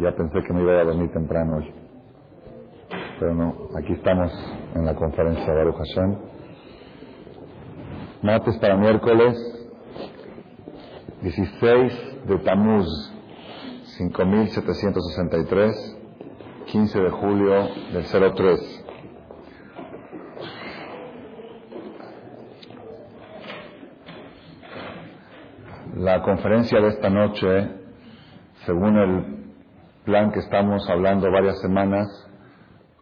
Ya pensé que me iba a dormir temprano hoy. Pero no, aquí estamos en la conferencia de Baruch Hashem. Martes para miércoles 16 de Tamuz 5763, 15 de julio del 03. La conferencia de esta noche, según el plan que estamos hablando varias semanas,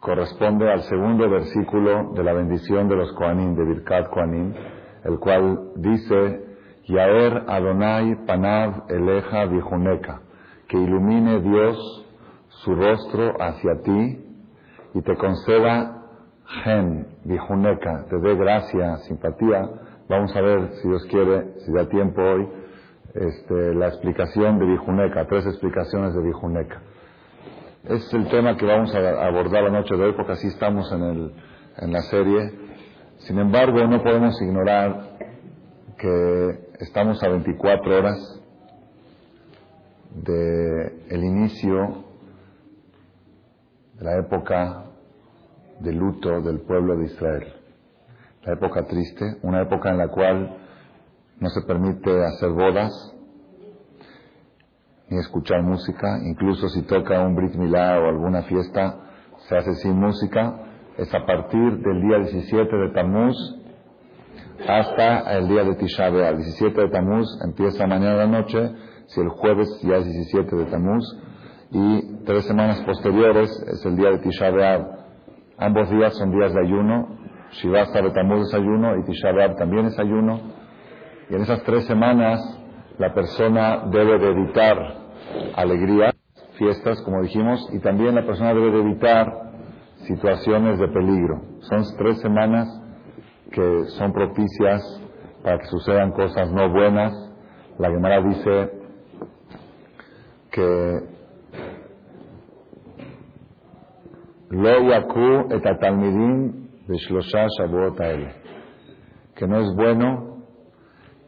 corresponde al segundo versículo de la bendición de los Koanim, de Birkat Koanim, el cual dice, Yaer Adonai Panav Eleja Vijuneka, que ilumine Dios su rostro hacia ti y te conceda gen, Vijuneka, te dé gracia, simpatía. Vamos a ver, si Dios quiere, si da tiempo hoy, este, la explicación de Vijuneca, tres explicaciones de Vijuneca. Es el tema que vamos a abordar la noche de hoy porque así estamos en, el, en la serie. Sin embargo, no podemos ignorar que estamos a 24 horas del el inicio de la época de luto del pueblo de Israel. La época triste, una época en la cual no se permite hacer bodas ni escuchar música, incluso si toca un Brit Milá o alguna fiesta, se hace sin música, es a partir del día 17 de Tammuz hasta el día de Tisha B'Av. El 17 de Tammuz empieza mañana de la noche, si el jueves ya es 17 de Tammuz, y tres semanas posteriores es el día de Tisha B'Av. Ambos días son días de ayuno, Shivasta de Tammuz es ayuno y Tisha B'Av también es ayuno. Y en esas tres semanas la persona debe de evitar alegría, fiestas, como dijimos, y también la persona debe de evitar situaciones de peligro. Son tres semanas que son propicias para que sucedan cosas no buenas. La Gemara dice que lo yaku et de que no es bueno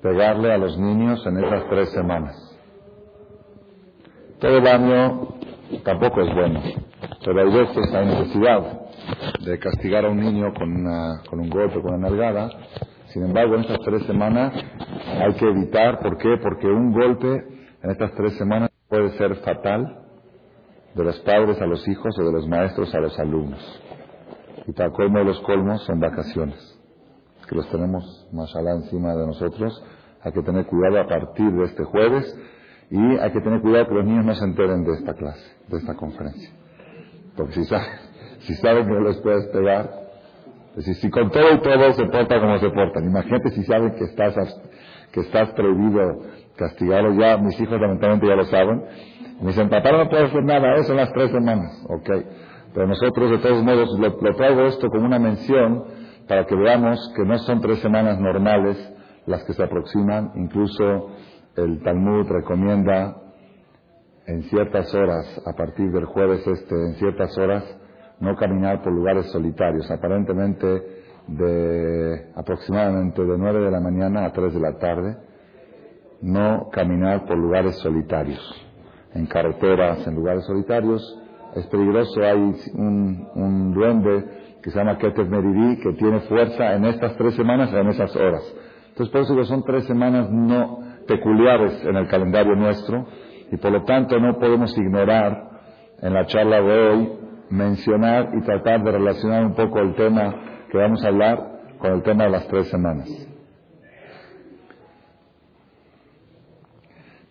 pegarle a los niños en esas tres semanas. Todo el año tampoco es bueno, pero hay veces hay necesidad de castigar a un niño con, una, con un golpe, con una nalgada. Sin embargo, en estas tres semanas hay que evitar, ¿por qué? Porque un golpe en estas tres semanas puede ser fatal de los padres a los hijos o de los maestros a los alumnos. Y tal como de los colmos son vacaciones que los tenemos más allá encima de nosotros, hay que tener cuidado a partir de este jueves y hay que tener cuidado que los niños no se enteren de esta clase, de esta conferencia. Porque si saben, si saben que no les puedes pegar, pues si, con todo y todo se porta como se portan, imagínate si saben que estás, que estás prohibido castigarlo ya, mis hijos lamentablemente ya lo saben, me dicen, papá no puede hacer nada, eso en las tres semanas, ok. Pero nosotros de todos modos lo traigo esto como una mención para que veamos que no son tres semanas normales las que se aproximan, incluso el Talmud recomienda en ciertas horas, a partir del jueves este, en ciertas horas, no caminar por lugares solitarios, aparentemente de aproximadamente de 9 de la mañana a 3 de la tarde, no caminar por lugares solitarios, en carreteras, en lugares solitarios, es peligroso, hay un, un duende que se llama Keter Meridi, que tiene fuerza en estas tres semanas, en esas horas. Entonces, por eso que son tres semanas no peculiares en el calendario nuestro, y por lo tanto no podemos ignorar en la charla de hoy mencionar y tratar de relacionar un poco el tema que vamos a hablar con el tema de las tres semanas.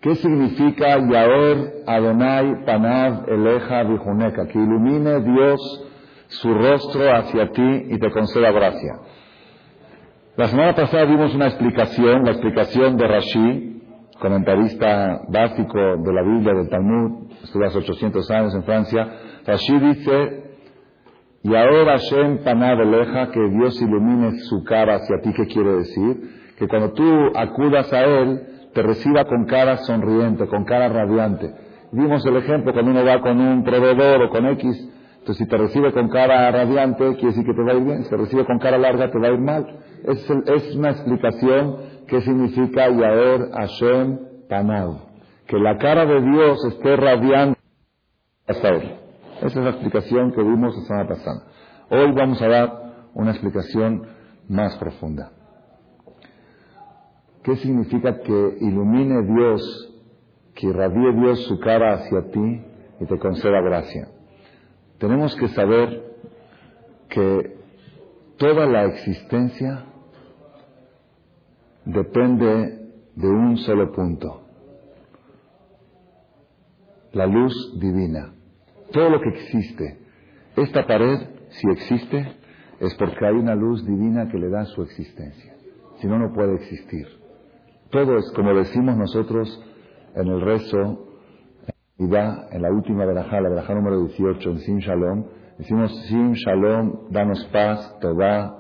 ¿Qué significa Yaor Adonai Panav Eleja Vijuneka? Que ilumine Dios su rostro hacia ti y te conceda gracia. La semana pasada vimos una explicación, la explicación de Rashi, comentarista básico de la Biblia del Talmud, estuvo hace 800 años en Francia. Rashi dice, y ahora Hashem Panad que Dios ilumine su cara hacia ti, ¿qué quiere decir? Que cuando tú acudas a Él, te reciba con cara sonriente, con cara radiante. Vimos el ejemplo cuando uno va con un proveedor o con X entonces, si te recibe con cara radiante, quiere decir que te va a ir bien. Si te recibe con cara larga, te va a ir mal. Es, es una explicación que significa Yaer Hashem Panav. Que la cara de Dios esté radiante hasta hoy. Esa es la explicación que vimos la semana pasada. Hoy vamos a dar una explicación más profunda. ¿Qué significa que ilumine Dios, que irradie Dios su cara hacia ti y te conceda gracia? Tenemos que saber que toda la existencia depende de un solo punto, la luz divina. Todo lo que existe, esta pared, si existe, es porque hay una luz divina que le da su existencia. Si no, no puede existir. Todo es como decimos nosotros en el rezo, en la última verajá, la verajá número 18, en Sim Shalom, decimos Sim Shalom, danos paz, Tobá,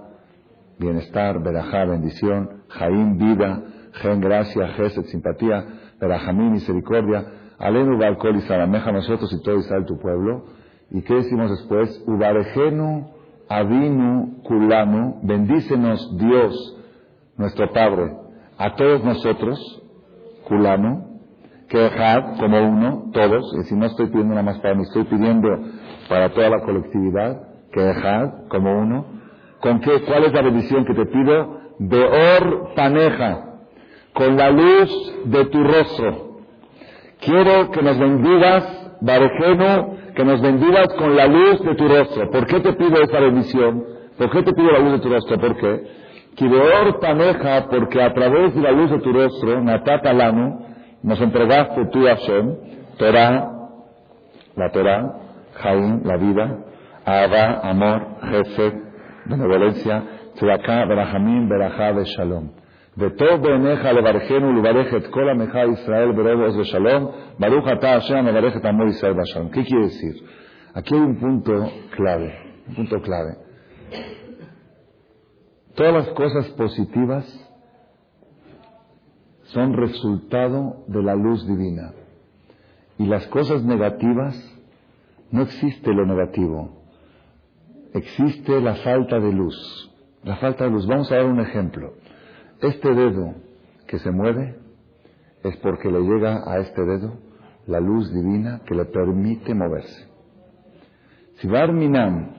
bienestar, verajá, bendición, Jaim, vida, Gen, gracia, Geset, simpatía, Verajamín, misericordia, Alenu, Balcol y Salameja, nosotros y todo Israel, tu pueblo. ¿Y qué decimos después? Ubarejenu, Avinu, Kulanu, bendícenos Dios, nuestro Padre, a todos nosotros, Kulanu, que como uno, todos, y si no estoy pidiendo nada más para mí, estoy pidiendo para toda la colectividad, que como uno, ¿con qué? ¿Cuál es la bendición que te pido? Beor paneja, con la luz de tu rostro. Quiero que nos bendigas, Barejeno, que nos bendigas con la luz de tu rostro. ¿Por qué te pido esa bendición? ¿Por qué te pido la luz de tu rostro? ¿Por qué? Kibeor paneja, porque a través de la luz de tu rostro, Natata nos entregaste tú, Hashem, Torah, la Torah, Jaim, la vida, Abba, amor, Jefe, benevolencia, Tzedakah, Berajamim, Berajá, de Shalom. De todo beneja levarjenu levarejet kol ameja Israel berobos de Shalom, Baruch ata Hashem levarejet amor Israel Shalom. ¿Qué quiere decir? Aquí hay un punto clave, un punto clave. Todas las cosas positivas son resultado de la luz divina. Y las cosas negativas, no existe lo negativo. Existe la falta de luz. La falta de luz. Vamos a dar un ejemplo. Este dedo que se mueve es porque le llega a este dedo la luz divina que le permite moverse. Si Barminan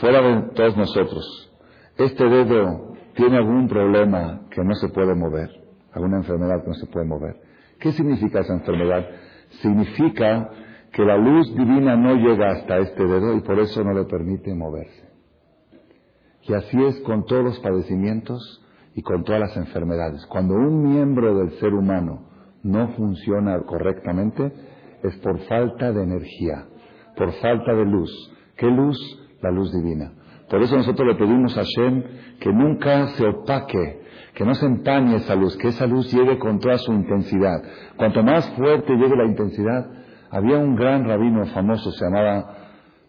fuera de todos nosotros, este dedo tiene algún problema que no se puede mover, alguna enfermedad que no se puede mover. ¿Qué significa esa enfermedad? Significa que la luz divina no llega hasta este dedo y por eso no le permite moverse. Y así es con todos los padecimientos y con todas las enfermedades. Cuando un miembro del ser humano no funciona correctamente es por falta de energía, por falta de luz. ¿Qué luz? La luz divina. Por eso nosotros le pedimos a Shem que nunca se opaque, que no se empañe esa luz, que esa luz llegue con toda su intensidad. Cuanto más fuerte llegue la intensidad, había un gran rabino famoso, se llamaba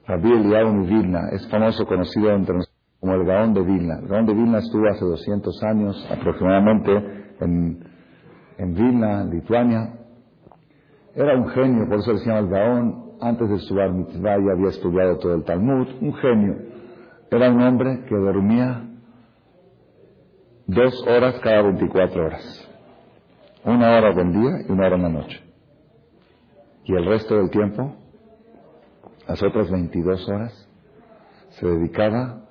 Rabbi Eliyahu Vilna, es famoso, conocido entre nosotros como el Gaón de Vilna. El Gaón de Vilna estuvo hace 200 años aproximadamente en, en Vilna, Lituania. Era un genio, por eso le llama el Gaón. Antes de su bar mitzvah ya había estudiado todo el Talmud. Un genio. Era un hombre que dormía dos horas cada 24 horas. Una hora del día y una hora en la noche. Y el resto del tiempo, las otras 22 horas, se dedicaba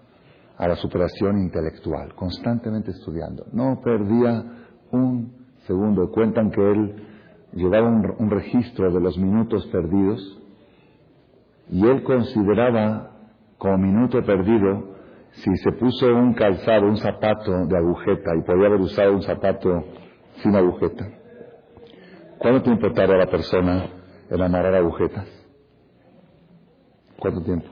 a la superación intelectual, constantemente estudiando. No perdía un segundo. Cuentan que él llevaba un, registro de los minutos perdidos y él consideraba como minuto perdido si se puso un calzado, un zapato de agujeta y podía haber usado un zapato sin agujeta. ¿Cuánto tiempo tarda la persona en amarrar agujetas? ¿Cuánto tiempo?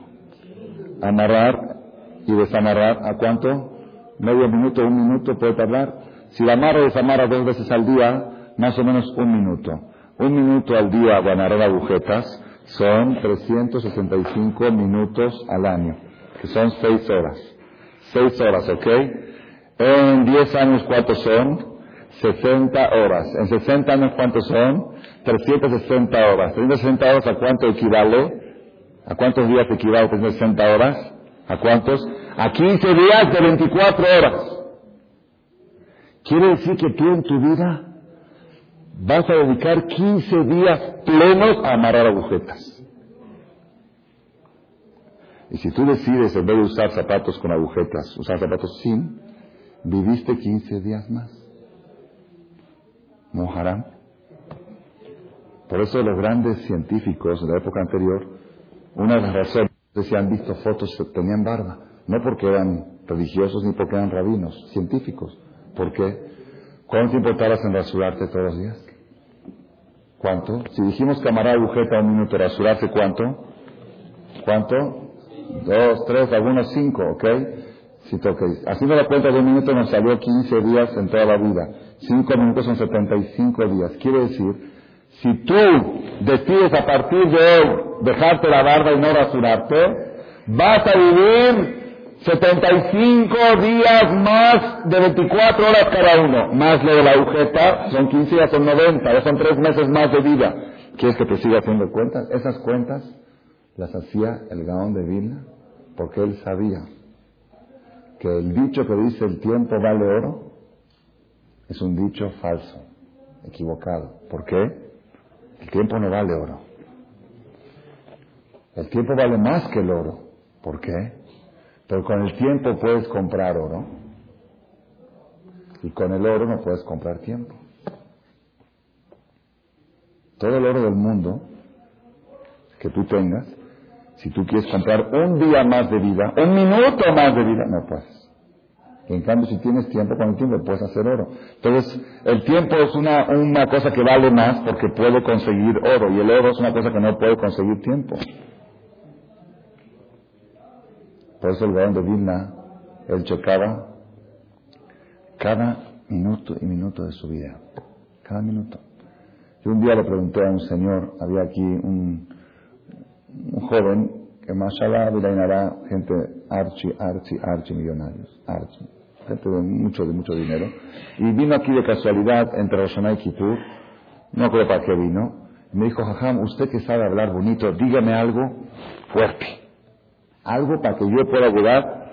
Amarrar y desamarrar, ¿a cuánto? Medio minuto, un minuto puede tardar. Si la amarra y desamarra dos veces al día, más o menos un minuto. Un minuto al día de amarrar agujetas son 365 minutos al año, que son seis horas. Seis horas, ¿ok? En 10 años, ¿cuántos son? 60 horas. En 60 años, ¿cuántos son? 360 horas. 360 horas, ¿a cuánto equivale? ¿A cuántos días equivale 360 horas? ¿A cuántos? A 15 días de 24 horas. Quiere decir que tú en tu vida vas a dedicar 15 días plenos a amarrar agujetas. Y si tú decides, en vez de usar zapatos con agujetas, usar zapatos sin, viviste 15 días más. ¿No Por eso los grandes científicos de la época anterior, una de las razones es que han visto fotos tenían barba. No porque eran religiosos ni porque eran rabinos, científicos. ¿Por qué? ¿Cuánto tiempo tardas en rasurarte todos los días? ¿Cuánto? Si dijimos camarada agujeta un minuto, rasurarse cuánto? ¿Cuánto? Dos, tres, algunos cinco, ¿ok? Si toquéis. Haciendo la cuenta de un minuto nos salió 15 días en toda la vida. Cinco minutos son 75 días. Quiere decir, si tú decides a partir de hoy dejarte la barba y no rasurarte, vas a vivir 75 días más de 24 horas cada uno, más lo de la agujeta, son 15 días, son 90, ya son 3 meses más de vida. ¿Quieres que te siga haciendo cuentas? Esas cuentas las hacía el Gaón de Vilna porque él sabía que el dicho que dice el tiempo vale oro es un dicho falso, equivocado. ¿Por qué? El tiempo no vale oro. El tiempo vale más que el oro. ¿Por qué? Pero con el tiempo puedes comprar oro. Y con el oro no puedes comprar tiempo. Todo el oro del mundo que tú tengas, si tú quieres comprar un día más de vida, un minuto más de vida, no puedes. en cambio, si tienes tiempo, con el tiempo puedes hacer oro. Entonces, el tiempo es una, una cosa que vale más porque puede conseguir oro. Y el oro es una cosa que no puede conseguir tiempo. Por eso el Gaón de Vilna, él chocaba cada minuto y minuto de su vida. Cada minuto. Yo un día le pregunté a un señor, había aquí un, un joven que mashallah Vilainará, gente archi, archi, archi millonarios, archi, gente de mucho, de mucho dinero, y vino aquí de casualidad entre Roshaná y Kippur, no creo para qué vino, me dijo, Jajam, usted que sabe hablar bonito, dígame algo fuerte algo para que yo pueda llegar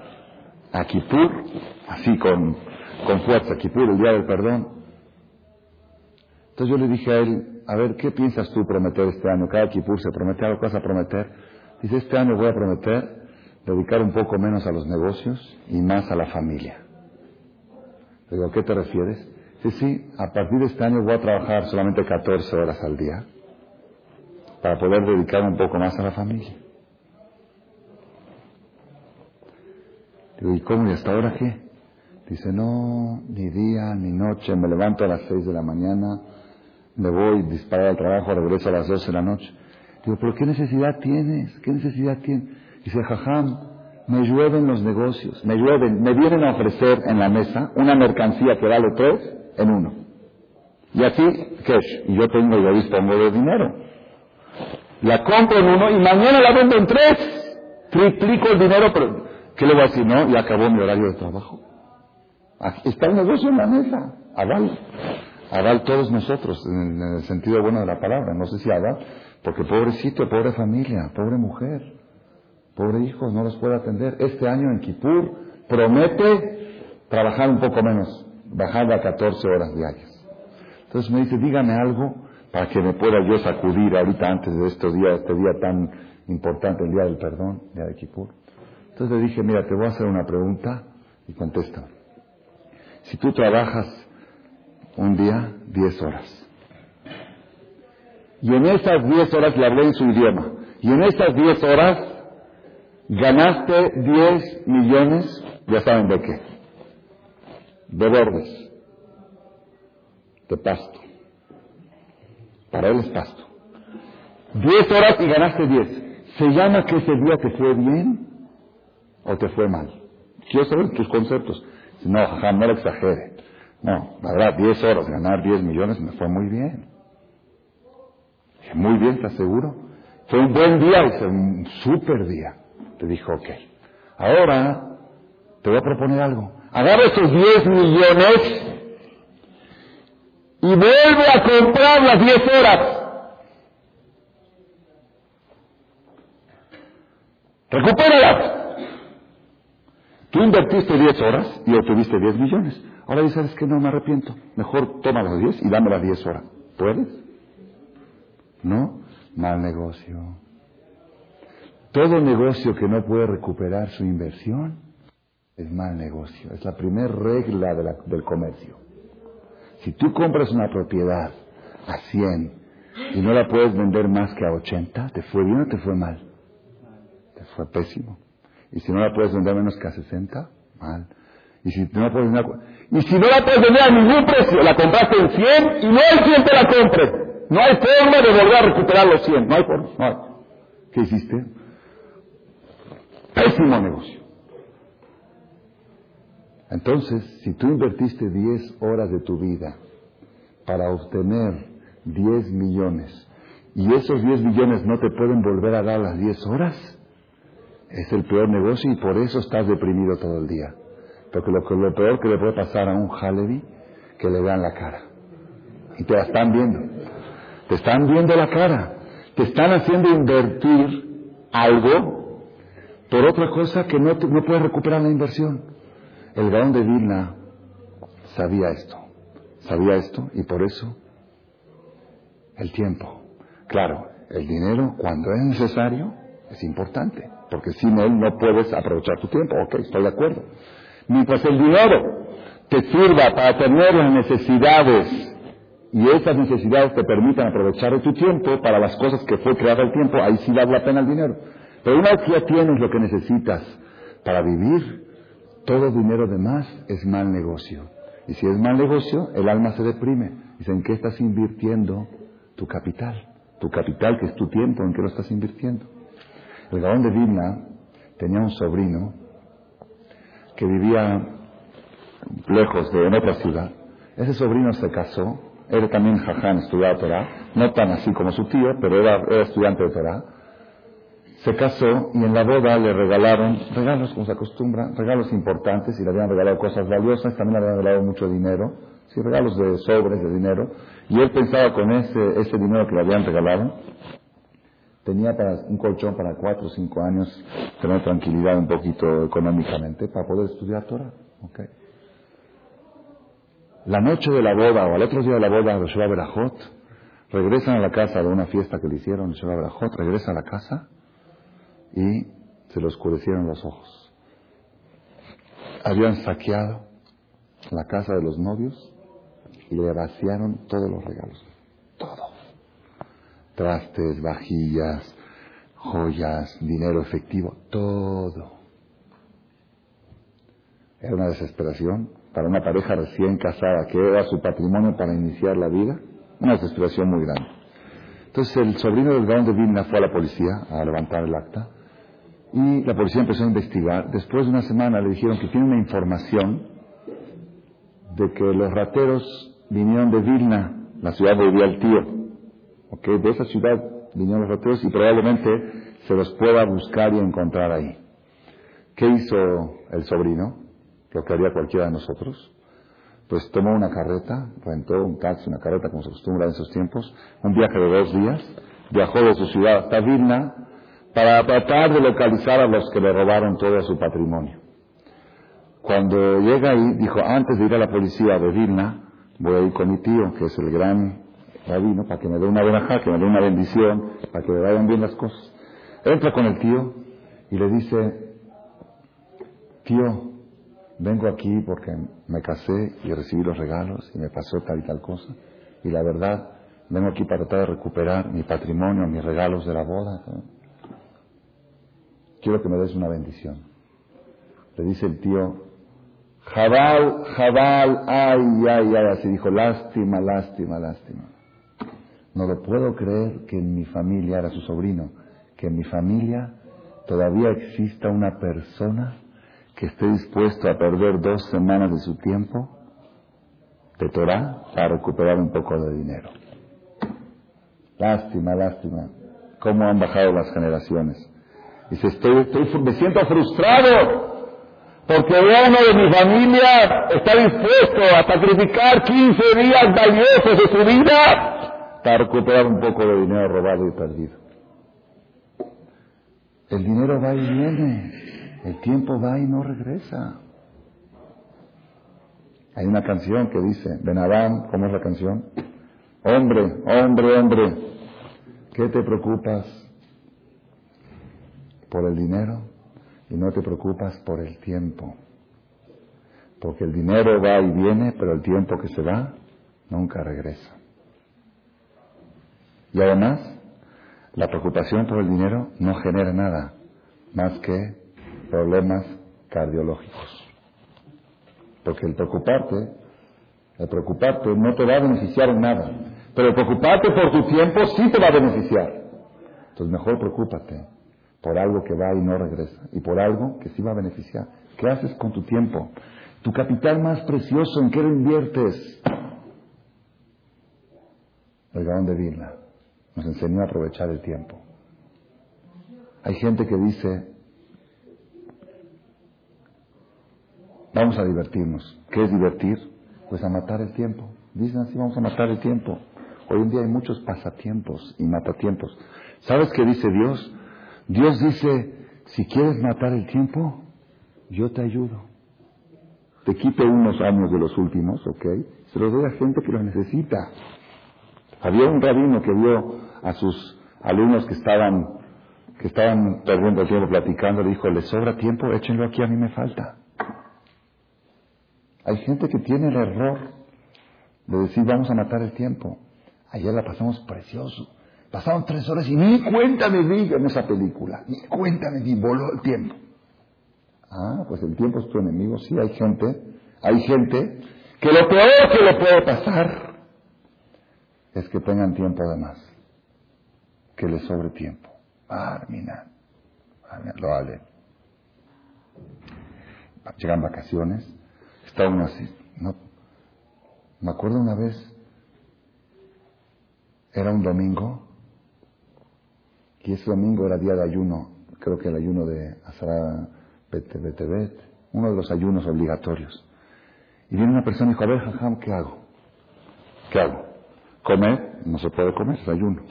a Kippur, así con, con fuerza, Kippur, el día del perdón. Entonces yo le dije a él, a ver, ¿qué piensas tú prometer este año? Cada Kippur se promete algo, ¿qué vas a prometer? Dice, este año voy a prometer dedicar un poco menos a los negocios y más a la familia. Le digo, ¿a qué te refieres? Dice, sí, a partir de este año voy a trabajar solamente 14 horas al día para poder dedicar un poco más a la familia. Digo, ¿y cómo? ¿Y hasta ahora qué? Dice, no, ni día, ni noche, me levanto a las seis de la mañana, me voy, disparo al trabajo, regreso a las doce de la noche. Digo, ¿pero qué necesidad tienes? ¿Qué necesidad tienes? Dice, jajam, me llueven los negocios, me llueven, me vienen a ofrecer en la mesa una mercancía que vale tres en uno. Y así, cash. Y yo tengo, yo dispongo de dinero. La compro en uno y mañana la vendo en tres. Triplico el dinero, pero ¿Qué le voy a decir? No, ya acabó mi horario de trabajo. Aquí está el negocio en la mesa. Aval. Aval todos nosotros, en el sentido bueno de la palabra. No sé si aval, porque pobrecito, pobre familia, pobre mujer, pobre hijo, no los puede atender. Este año en Kipur promete trabajar un poco menos, bajar a 14 horas diarias. Entonces me dice, dígame algo para que me pueda yo sacudir ahorita antes de estos días, este día tan importante, el día del perdón, el día de Kipur. Entonces le dije, mira, te voy a hacer una pregunta y contesta. Si tú trabajas un día, 10 horas, y en esas 10 horas le hablé en su idioma, y en esas 10 horas ganaste 10 millones, ya saben de qué, de verdes, de pasto. Para él es pasto. 10 horas y ganaste 10. ¿Se llama que ese día te fue bien? o te fue mal. Quiero saber tus conceptos. No, jaja, no lo exagere. No, la verdad, 10 horas, ganar 10 millones me fue muy bien. Muy bien, ¿estás seguro? Fue un buen día, fue un super día. Te dijo, ok. Ahora te voy a proponer algo. Agarra esos 10 millones y vuelve a comprar las 10 horas. Recupéralas. Tú invertiste 10 horas y obtuviste 10 millones. Ahora dices, que no me arrepiento. Mejor toma las 10 y dame las 10 horas. ¿Puedes? ¿No? Mal negocio. Todo negocio que no puede recuperar su inversión es mal negocio. Es la primera regla del comercio. Si tú compras una propiedad a 100 y no la puedes vender más que a 80, ¿te fue bien o te fue mal? Te fue pésimo. Y si no la puedes vender menos que a 60, mal. Y si no la puedes vender, y si no la puedes vender a ningún precio, la compraste en 100 y no hay quien te la compre. No hay forma de volver a recuperar los 100. No hay forma. No hay. ¿Qué hiciste? Pésimo negocio. Entonces, si tú invertiste 10 horas de tu vida para obtener 10 millones y esos 10 millones no te pueden volver a dar las 10 horas, es el peor negocio y por eso estás deprimido todo el día. Porque lo, lo peor que le puede pasar a un Halevi, que le vean la cara. Y te la están viendo. Te están viendo la cara. Te están haciendo invertir algo por otra cosa que no, no puedes recuperar la inversión. El Gaón de Vilna sabía esto. Sabía esto y por eso el tiempo. Claro, el dinero cuando es necesario es importante, porque sin él no puedes aprovechar tu tiempo. Ok, estoy de acuerdo. Mientras el dinero te sirva para tener las necesidades y esas necesidades te permitan aprovechar tu tiempo para las cosas que fue creado el tiempo, ahí sí vale la pena el dinero. Pero una vez que ya tienes lo que necesitas para vivir, todo dinero de más es mal negocio. Y si es mal negocio, el alma se deprime. Dice, ¿en qué estás invirtiendo tu capital? Tu capital, que es tu tiempo, ¿en qué lo estás invirtiendo? El Gaón de Vilna tenía un sobrino que vivía lejos de en otra ciudad. Ese sobrino se casó era también jaján, estudiaba Torah, no tan así como su tío, pero era, estudiante de Torah. Se casó y en la boda le regalaron regalos, como se acostumbra, regalos importantes, y le habían regalado cosas valiosas, también le habían regalado mucho dinero, sí, regalos de sobres de dinero, y él pensaba con ese, ese dinero que le habían regalado, tenía para un colchón para cuatro o cinco años, tener tranquilidad un poquito económicamente para poder estudiar Torah. Okay. La noche de la boda o al otro día de la boda de Sheba Berajot, regresan a la casa de una fiesta que le hicieron Sheba Berajot, regresa a la casa y se le oscurecieron los ojos. Habían saqueado la casa de los novios y le vaciaron todos los regalos. Todo. Trastes, vajillas, joyas, dinero efectivo, todo. Era una desesperación para una pareja recién casada que era su patrimonio para iniciar la vida, una desesperación muy grande. Entonces el sobrino del Gaón de Vilna fue a la policía a levantar el acta y la policía empezó a investigar. Después de una semana le dijeron que tiene una información de que los rateros vinieron de Vilna, la ciudad donde vivía el tío. ¿Okay? De esa ciudad vinieron los rateros y probablemente se los pueda buscar y encontrar ahí. ¿Qué hizo el sobrino? lo que haría cualquiera de nosotros, pues tomó una carreta, rentó un taxi, una carreta como se acostumbra en esos tiempos, un viaje de dos días, viajó de su ciudad hasta Vilna para tratar de localizar a los que le robaron todo su patrimonio. Cuando llega ahí, dijo, antes de ir a la policía de Vilna, voy a ir con mi tío, que es el gran rabino, para que me dé una buena que me dé una bendición, para que me vayan bien las cosas. Entra con el tío y le dice, tío, vengo aquí porque me casé y recibí los regalos y me pasó tal y tal cosa. Y la verdad, vengo aquí para tratar de recuperar mi patrimonio, mis regalos de la boda. Quiero que me des una bendición. Le dice el tío, Jabal, Jabal, ay, ay, ay, así dijo, lástima, lástima, lástima. No lo puedo creer que en mi familia, era su sobrino, que en mi familia todavía exista una persona que esté dispuesto a perder dos semanas de su tiempo de Torah para recuperar un poco de dinero. Lástima, lástima. Cómo han bajado las generaciones. Dice, estoy, estoy, me siento frustrado porque uno de mi familia está dispuesto a sacrificar 15 días valiosos de su vida para recuperar un poco de dinero robado y perdido. El dinero va y viene. El tiempo va y no regresa. Hay una canción que dice, Benadán, ¿cómo es la canción? Hombre, hombre, hombre, ¿qué te preocupas por el dinero y no te preocupas por el tiempo. Porque el dinero va y viene, pero el tiempo que se va nunca regresa. Y además, la preocupación por el dinero no genera nada más que problemas cardiológicos. Porque el preocuparte, el preocuparte no te va a beneficiar en nada. Pero el preocuparte por tu tiempo sí te va a beneficiar. Entonces mejor preocúpate por algo que va y no regresa. Y por algo que sí va a beneficiar. ¿Qué haces con tu tiempo? Tu capital más precioso, ¿en qué lo inviertes? El Gaón de Vilna nos enseñó a aprovechar el tiempo. Hay gente que dice, vamos a divertirnos. ¿Qué es divertir? Pues a matar el tiempo. Dicen así, vamos a matar el tiempo. Hoy en día hay muchos pasatiempos y matatiempos. ¿Sabes qué dice Dios? Dios dice, si quieres matar el tiempo, yo te ayudo. Te quito unos años de los últimos, ¿ok? Se los doy a gente que los necesita. Había un rabino que vio a sus alumnos que estaban, que estaban perdiendo el tiempo platicando, le dijo, ¿les sobra tiempo? Échenlo aquí, a mí me falta. Hay gente que tiene el error de decir, vamos a matar el tiempo. Ayer la pasamos precioso. Pasaron tres horas y ni cuenta me di en esa película. Ni cuenta me voló el tiempo. Ah, pues el tiempo es tu enemigo. Sí, hay gente, hay gente que lo peor que le puede pasar es que tengan tiempo de más. Que les sobre tiempo. Ah, mira. Lo vale. Llegan vacaciones. Está uno así. No. Me acuerdo una vez era un domingo y ese domingo era día de ayuno, creo que el ayuno de Azara Betebet, uno de los ayunos obligatorios. Y viene una persona y dijo, a ver, jajam, ¿qué hago? ¿Qué hago? Comer, no se puede comer, es ayuno.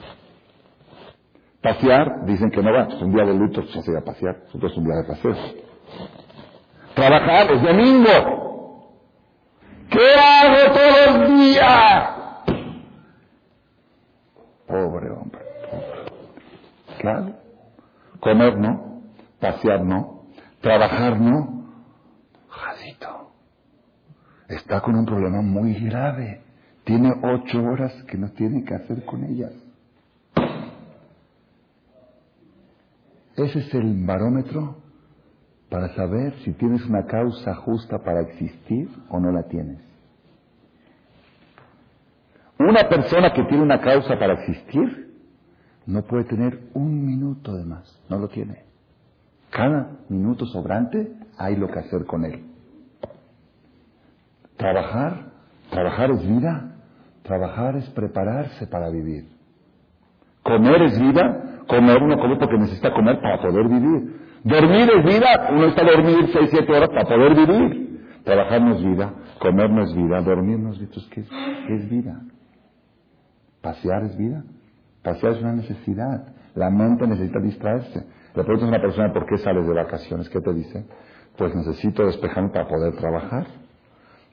Pasear, dicen que no va, es un día de luto, se hace a pasear, es un día de paseo. Trabajar, es domingo. ¿Qué hago todos los días? Pobre hombre, pobre. Claro. Comer no, pasear no, trabajar no. Jadito. Está con un problema muy grave. Tiene ocho horas que no tiene que hacer con ellas. Ese es el barómetro para saber si tienes una causa justa para existir o no la tienes. Una persona que tiene una causa para existir no puede tener un minuto de más, no lo tiene. Cada minuto sobrante hay lo que hacer con él. Trabajar, trabajar es vida, trabajar es prepararse para vivir. Comer es vida, comer uno come porque necesita comer para poder vivir. Dormir es vida, uno está a dormir seis, siete horas para poder vivir. Trabajar no es vida, comer no es vida, dormir no es vida. ¿Qué es, qué es vida? Pasear es vida. Pasear es una necesidad. La mente necesita distraerse. Le preguntas a una persona por qué sales de vacaciones, ¿qué te dice? Pues necesito despejarme para poder trabajar.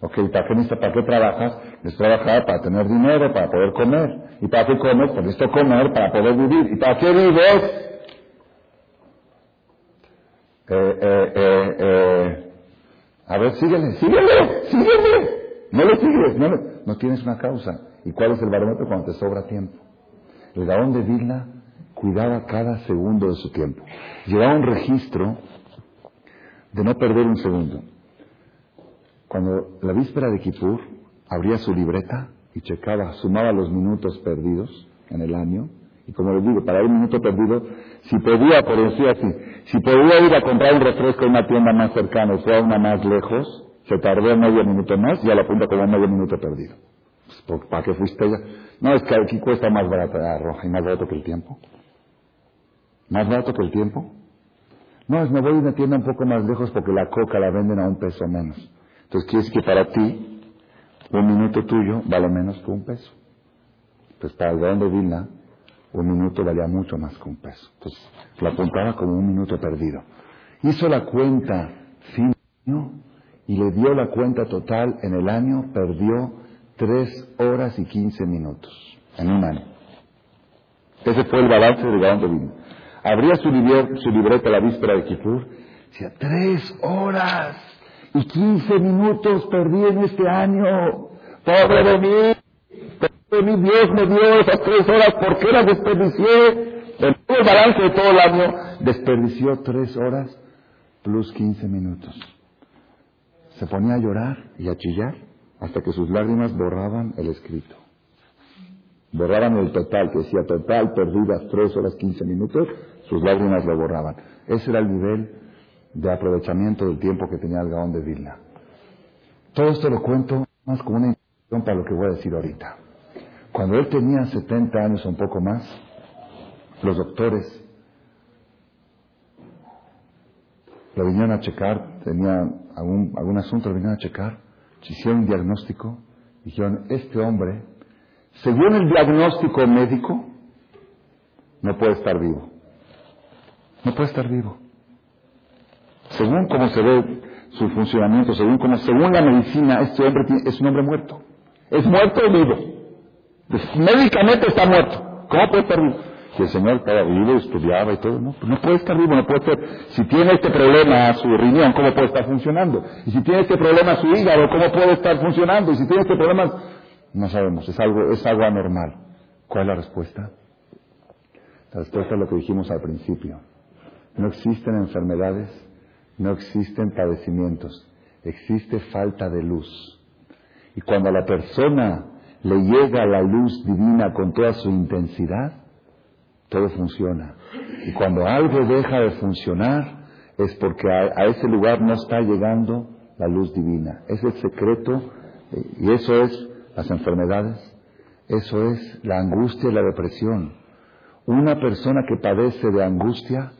Ok, ¿para qué, ¿para qué trabajas? Necesito trabajar para tener dinero, para poder comer. ¿Y para qué comes? Pues necesito comer para poder vivir. ¿Y para qué vives? Eh, eh, eh, eh. A ver, síguele, síguele, síguele. No le sigues, no, no tienes una causa. ¿Y cuál es el barómetro cuando te sobra tiempo? El Gaón de Vilna cuidaba cada segundo de su tiempo. Llevaba un registro de no perder un segundo. Cuando la víspera de Kippur abría su libreta y checaba, sumaba los minutos perdidos en el año, y como les digo, para un minuto perdido, si podía, por decir así, si podía ir a comprar un refresco en una tienda más cercana o sea una más lejos, se tardó medio minuto más y a la punta como medio minuto perdido. Pues, ¿Para qué fuiste allá? No, es que aquí cuesta más barato la roja y más barato que el tiempo. ¿Más barato que el tiempo? No, es me voy a una tienda un poco más lejos porque la coca la venden a un peso menos. Entonces quiere decir que para ti, un minuto tuyo vale menos que un peso. Entonces para el gran de Vilna, un minuto valía mucho más que un peso. Entonces lo apuntaba como un minuto perdido. Hizo la cuenta fin y le dio la cuenta total en el año, perdió tres horas y quince minutos en un año. Ese fue el balance de Gaón de Vilna. Abría su, libreta la víspera de Kipur, decía, tres horas y quince minutos perdí en este año. Pobre de mí, pobre de mí, Dios me dio esas tres horas, ¿por qué las desperdicié? El balance de todo el año, desperdició tres horas plus quince minutos. Se ponía a llorar y a chillar hasta que sus lágrimas borraban el escrito. Borraban el total, que decía total, perdidas tres horas quince minutos, sus lágrimas lo borraban. Ese era el nivel de aprovechamiento del tiempo que tenía el Gaón de Vilna. Todo esto lo cuento más como una introducción para lo que voy a decir ahorita. Cuando él tenía 70 años o un poco más, los doctores lo vinieron a checar, tenía algún, algún asunto, lo vinieron a checar, hicieron un diagnóstico, dijeron, este hombre, según el diagnóstico médico, no puede estar vivo. No puede estar vivo. Según cómo se ve su funcionamiento, según cómo, según la medicina, este hombre es un hombre muerto. ¿Es muerto o vivo? Pues, médicamente está muerto. ¿Cómo puede estar vivo? Si el Señor estaba vivo, estudiaba y todo, no, pues no puede estar vivo, no puede estar. Si tiene este problema su riñón, ¿cómo puede estar funcionando? Y si tiene este problema su hígado, ¿cómo puede estar funcionando? Y si tiene este problema, no sabemos, es algo, es algo anormal. ¿Cuál es la respuesta? La respuesta es lo que dijimos al principio. No existen enfermedades, no existen padecimientos, existe falta de luz. Y cuando a la persona le llega la luz divina con toda su intensidad, todo funciona. Y cuando algo deja de funcionar, es porque a, ese lugar no está llegando la luz divina. Es el secreto, y eso es las enfermedades, eso es la angustia y la depresión. Una persona que padece de angustia,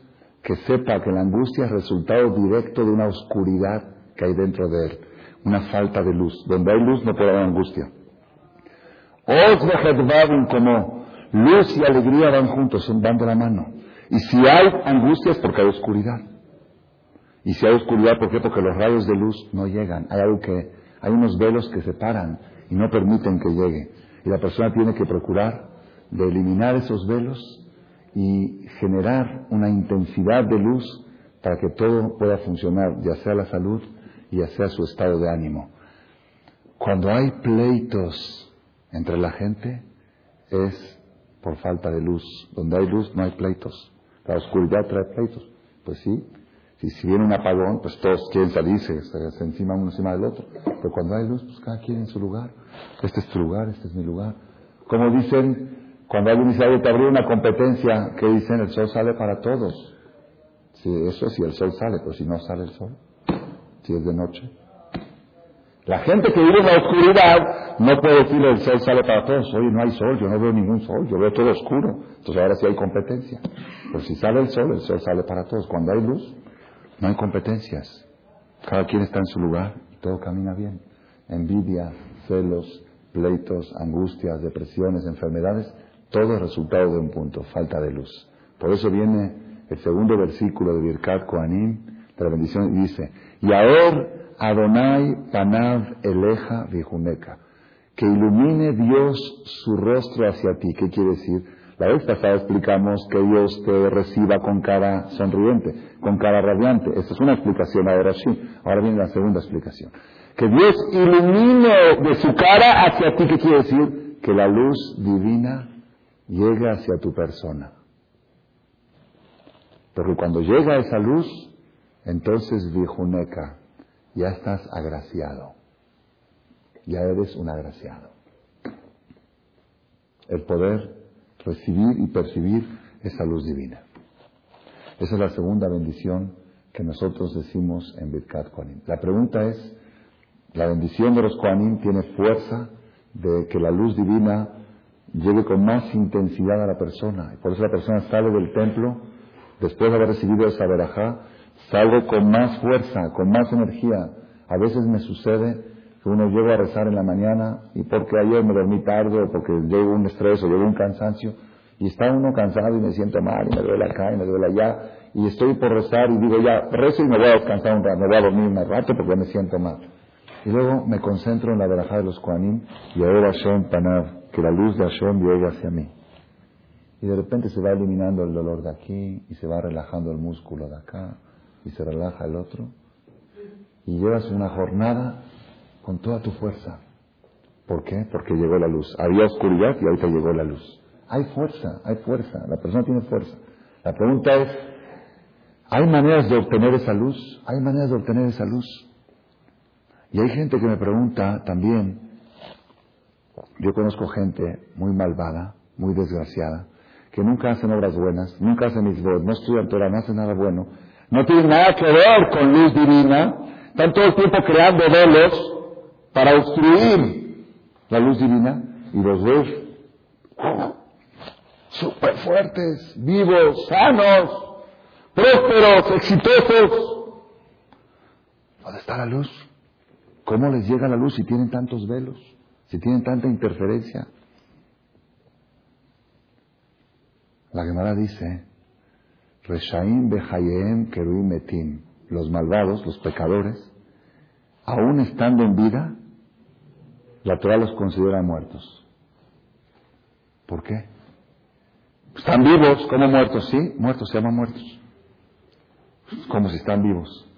que sepa que la angustia es resultado directo de una oscuridad que hay dentro de él, una falta de luz. Donde hay luz no puede haber angustia. Como Luz y alegría van juntos, van de la mano. Y si hay angustia es porque hay oscuridad. Y si hay oscuridad, ¿por qué? Porque los rayos de luz no llegan. Hay algo que, hay unos velos que separan y no permiten que llegue. Y la persona tiene que procurar de eliminar esos velos y generar una intensidad de luz para que todo pueda funcionar, ya sea la salud ya sea su estado de ánimo. Cuando hay pleitos entre la gente, es por falta de luz. Donde hay luz no hay pleitos. La oscuridad trae pleitos. Pues sí. Si, si viene un apagón, pues todos quieren salirse, se, encima uno encima del otro. Pero cuando hay luz, pues cada quien en su lugar. Este es tu lugar, este es mi lugar. Como dicen, cuando alguien dice, te abrir una competencia, ¿qué dicen? El sol sale para todos. Sí, eso si el sol sale, pero si no sale el sol, si es de noche. La gente que vive en la oscuridad no puede decirle el sol sale para todos. Oye, no hay sol, yo no veo ningún sol, yo veo todo oscuro. Entonces ahora sí hay competencia. Pero si sale el sol, el sol sale para todos. Cuando hay luz, no hay competencias. Cada quien está en su lugar y todo camina bien. Envidia, celos, pleitos, angustias, depresiones, enfermedades, todo es resultado de un punto, falta de luz. Por eso viene el segundo versículo de Birkat Koanim, de la bendición, y dice, y ahora Adonai Panav Eleja Vijuneca. Que ilumine Dios su rostro hacia ti. ¿Qué quiere decir? La vez pasada explicamos que Dios te reciba con cara sonriente, con cara radiante. Esta es una explicación, ahora sí. Ahora viene la segunda explicación. Que Dios ilumine de su cara hacia ti. ¿Qué quiere decir? Que la luz divina llegue hacia tu persona. Porque cuando llega esa luz, entonces Vijuneca, ya estás agraciado. Ya eres un agraciado. El poder recibir y percibir esa luz divina. Esa es la segunda bendición que nosotros decimos en Birkat Koanim. La pregunta es, ¿la bendición de los Koanim tiene fuerza de que la luz divina llegue con más intensidad a la persona? Por eso la persona sale del templo, después de haber recibido esa verajá, salgo con más fuerza, con más energía. A veces me sucede que uno llega a rezar en la mañana y porque ayer me dormí tarde o porque llevo un estrés o llevo un cansancio y está uno cansado y me siento mal y me duele acá y me duele allá y estoy por rezar y digo ya rezo y me voy a descansar un rato, me voy a dormir un rato porque me siento mal. Y luego me concentro en la verajá de los Koanim y ahora Hashem Panav, que la luz de Hashem llegue hacia mí. y de repente se va eliminando el dolor de aquí y se va relajando el músculo de acá y se relaja el otro y llevas una jornada con toda tu fuerza. ¿Por qué? Porque llegó la luz. Había oscuridad y ahorita llegó la luz. Hay fuerza, hay fuerza. La persona tiene fuerza. La pregunta es, ¿hay maneras de obtener esa luz? Hay maneras de obtener esa luz. Y hay gente que me pregunta también, yo conozco gente muy malvada, muy desgraciada, que nunca hacen obras buenas, nunca hacen mis votos, no estudian Torah, no hacen nada bueno, no tienen nada que ver con luz divina, están todo el tiempo creando velos para obstruir la luz divina y los ves súper fuertes, vivos, sanos, prósperos, exitosos. ¿Dónde está la luz? ¿Cómo les llega la luz si tienen tantos velos? Si tienen tanta interferencia. La Gemara dice, Reshaim Behayem Keruim Metim, los malvados, los pecadores, aún estando en vida, la Torah los considera muertos. ¿Por qué? Están vivos, como muertos, sí, muertos se llaman muertos. Como si están vivos.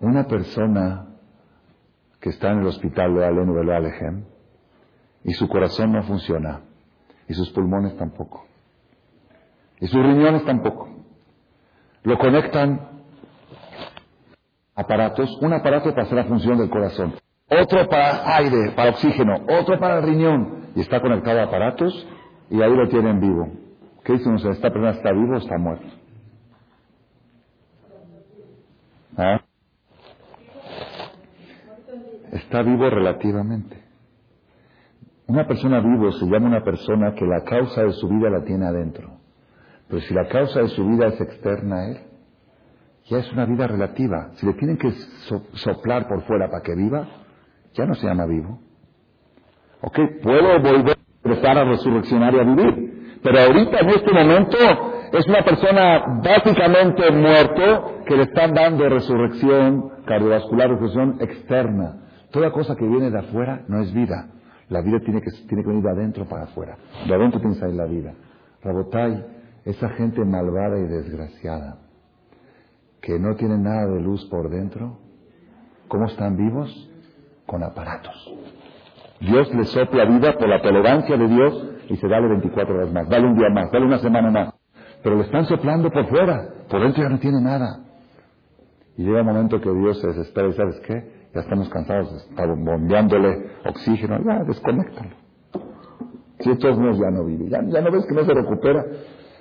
Una persona que está en el hospital de Alenu Alejem y su corazón no funciona y sus pulmones tampoco y sus riñones tampoco. Lo conectan aparatos, un aparato para hacer la función del corazón, otro para aire, para oxígeno, otro para el riñón y está conectado a aparatos y ahí lo tienen vivo. ¿Qué dicen ustedes? ¿Esta persona está vivo o está muerto? ¿Ah? Está vivo relativamente. Una persona vivo se llama una persona que la causa de su vida la tiene adentro. Pero si la causa de su vida es externa a él, ya es una vida relativa. Si le tienen que soplar por fuera para que viva, ya no se llama vivo. Ok, puedo volver a empezar a resurreccionar y a vivir. Pero ahorita, en este momento, es una persona básicamente muerto que le están dando resurrección cardiovascular, resurrección externa. Toda cosa que viene de afuera no es vida. La vida tiene que, tiene que venir de adentro para afuera. De adentro tiene que salir la vida. Rabotai, esa gente malvada y desgraciada, que no tiene nada de luz por dentro, ¿cómo están vivos? Con aparatos. Dios le sopla vida por la tolerancia de Dios y se dale 24 horas más, dale un día más, dale una semana más. Pero le están soplando por fuera, por dentro ya no tiene nada. Y llega un momento que Dios se desespera y ¿sabes qué? Ya estamos cansados estar bombeándole oxígeno. Ya, desconéctalo. Si estos no ya no vive. Ya, no ves que no se recupera.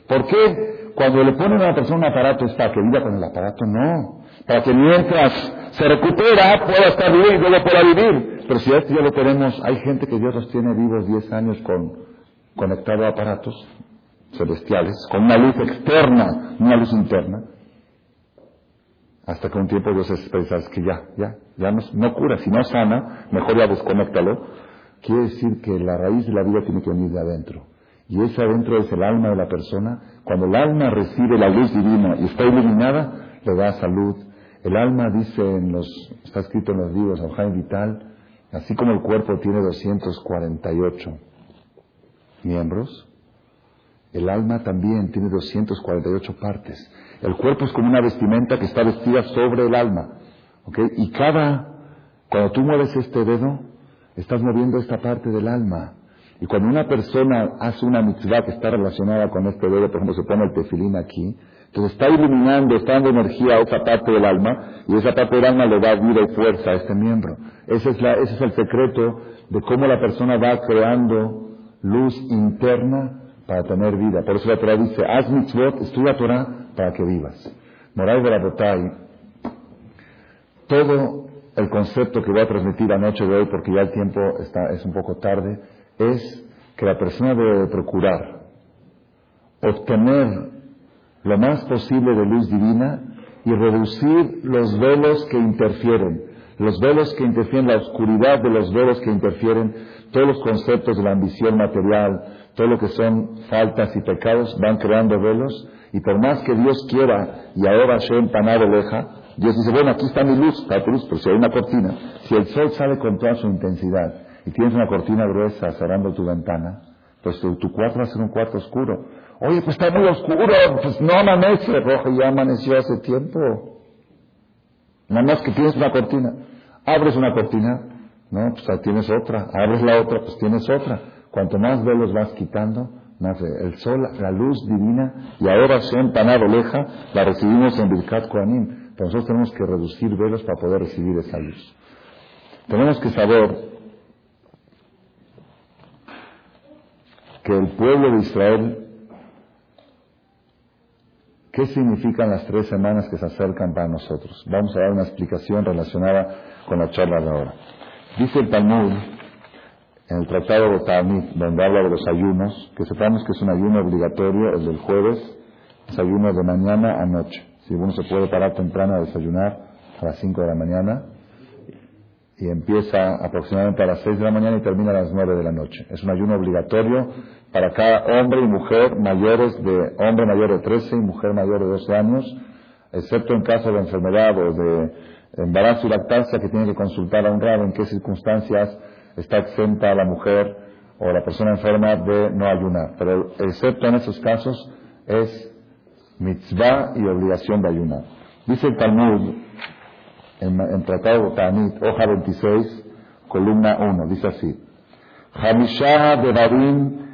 ¿Por qué? Cuando le ponen a una persona un aparato es para que viva con el aparato, no. Para que mientras se recupera pueda estar bien y luego pueda vivir. Pero si esto ya lo tenemos, hay gente que Dios los tiene vivos 10 años con conectado a aparatos celestiales, con una luz externa, una luz interna. Hasta que un tiempo Dios es que ya, ya, ya no, cura, si no sana, mejor ya desconéctalo. Quiere decir que la raíz de la vida tiene que venir de adentro. Y ese adentro es el alma de la persona. Cuando el alma recibe la luz divina y está iluminada, le da salud. El alma dice en los, está escrito en los libros Jaime Vital, así como el cuerpo tiene 248 miembros, el alma también tiene 248 partes. El cuerpo es como una vestimenta que está vestida sobre el alma. Y cada, cuando tú mueves este dedo, estás moviendo esta parte del alma. Y cuando una persona hace una mitzvah que está relacionada con este dedo, por ejemplo, se pone el tefilín aquí, entonces está iluminando, está dando energía a esa parte del alma, y esa parte del alma le da vida y fuerza a este miembro. Ese es, la, ese es el secreto de cómo la persona va creando luz interna para tener vida. Por eso la Torah dice, haz mitzvot, estudia Torah para que vivas. Moral de la Botay, todo el concepto que voy a transmitir anoche de hoy, porque ya el tiempo está, es un poco tarde, es que la persona debe procurar obtener lo más posible de luz divina y reducir los velos que interfieren, los velos que interfieren, la oscuridad de los velos que interfieren, todos los conceptos de la ambición material, todo lo que son faltas y pecados, van creando velos, y por más que Dios quiera, y ahora Hashem panado leja, Dios dice, bueno, aquí está mi luz, está tu luz, pero si hay una cortina, si el sol sale con toda su intensidad, y tienes una cortina gruesa cerrando tu ventana, pues tu, tu cuarto va a ser un cuarto oscuro. Oye, pues está muy oscuro, pues no amanece, rojo, ya amaneció hace tiempo. Nada más que tienes una cortina. Abres una cortina, no, pues tienes otra. Abres la otra, pues tienes otra. Cuanto más velos vas quitando, más el sol, la luz divina, y ahora son leja, la recibimos en Birkat Koanim. Pero nosotros tenemos que reducir velos para poder recibir esa luz. Tenemos que saber que el pueblo de Israel ¿Qué significan las tres semanas que se acercan para nosotros? Vamos a dar una explicación relacionada con la charla de ahora. Dice el Talmud, en el Tratado de Talmud, donde habla de los ayunos, que sepamos que es un ayuno obligatorio, el del jueves, es ayuno de mañana a noche. Si uno se puede parar temprano a desayunar a las 5 de la mañana y empieza aproximadamente a las 6 de la mañana y termina a las 9 de la noche. Es un ayuno obligatorio para cada hombre y mujer mayores de, hombre mayor de 13 y mujer mayor de 12 años, excepto en caso de enfermedad o de embarazo y lactancia que tiene que consultar a un grado en qué circunstancias está exenta la mujer o la persona enferma de no ayunar. Pero excepto en esos casos es mitzvah y obligación de ayunar. Dice el Talmud en, en Tratado Tanit, hoja 26, columna 1, dice así. Hamishah de Barim